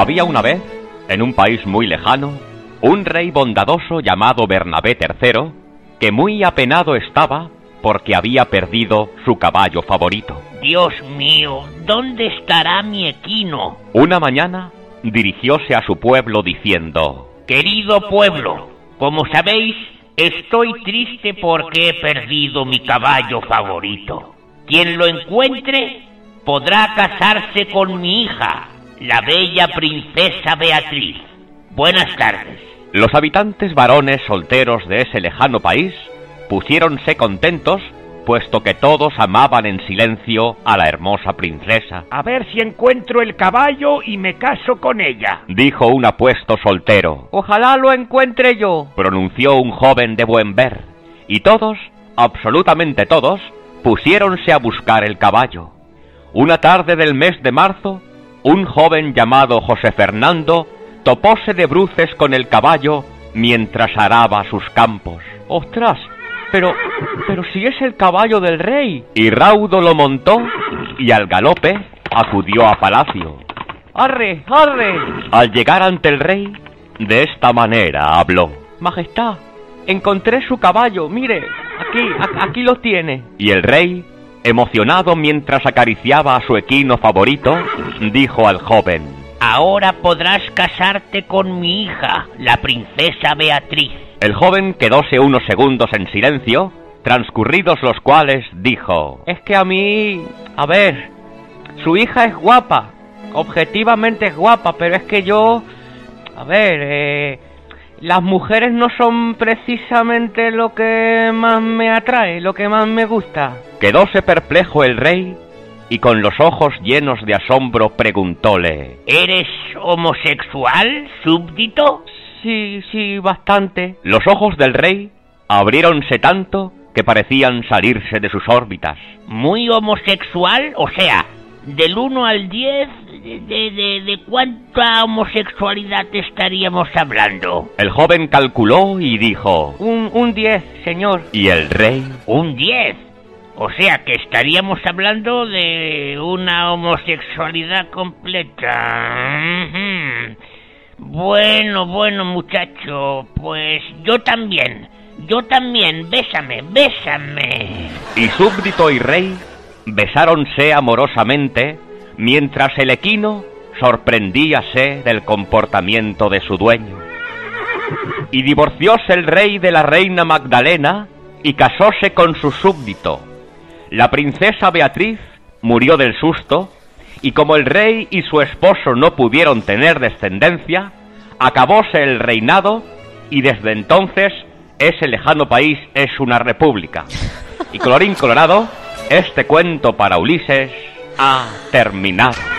Había una vez, en un país muy lejano, un rey bondadoso llamado Bernabé III, que muy apenado estaba porque había perdido su caballo favorito. Dios mío, ¿dónde estará mi equino? Una mañana dirigióse a su pueblo diciendo, Querido pueblo, como sabéis, estoy triste porque he perdido mi caballo favorito. Quien lo encuentre podrá casarse con mi hija, la bella princesa Beatriz. Buenas tardes. Los habitantes varones solteros de ese lejano país pusiéronse contentos puesto que todos amaban en silencio a la hermosa princesa. A ver si encuentro el caballo y me caso con ella. Dijo un apuesto soltero. Ojalá lo encuentre yo. Pronunció un joven de buen ver. Y todos, absolutamente todos, pusiéronse a buscar el caballo. Una tarde del mes de marzo, un joven llamado José Fernando topóse de bruces con el caballo mientras araba sus campos. ¡Ostras! Pero, pero si es el caballo del rey. Y Raudo lo montó y al galope acudió a palacio. ¡Arre, arre! Al llegar ante el rey, de esta manera habló. Majestad, encontré su caballo, mire, aquí, aquí lo tiene. Y el rey, emocionado mientras acariciaba a su equino favorito, dijo al joven. Ahora podrás casarte con mi hija, la princesa Beatriz. El joven quedóse unos segundos en silencio, transcurridos los cuales dijo Es que a mí... A ver, su hija es guapa, objetivamente es guapa, pero es que yo... A ver, eh, las mujeres no son precisamente lo que más me atrae, lo que más me gusta. Quedóse perplejo el rey y con los ojos llenos de asombro preguntóle ¿Eres homosexual, súbdito? Sí, sí, bastante. Los ojos del rey abriéronse tanto que parecían salirse de sus órbitas. ¿Muy homosexual? O sea, del 1 al 10, de, de, de, cuánta homosexualidad estaríamos hablando? El joven calculó y dijo... Un 10, señor. ¿Y el rey? Un 10. O sea que estaríamos hablando de una homosexualidad completa. Bueno, bueno, muchacho, pues yo también. Yo también, bésame, bésame. Y súbdito y rey besáronse amorosamente, mientras el equino sorprendíase del comportamiento de su dueño. Y divorcióse el rey de la reina Magdalena y casóse con su súbdito. La princesa Beatriz murió del susto y como el rey y su esposo no pudieron tener descendencia, acabóse el reinado y desde entonces ese lejano país es una república. Y colorín colorado, este cuento para Ulises ha terminado.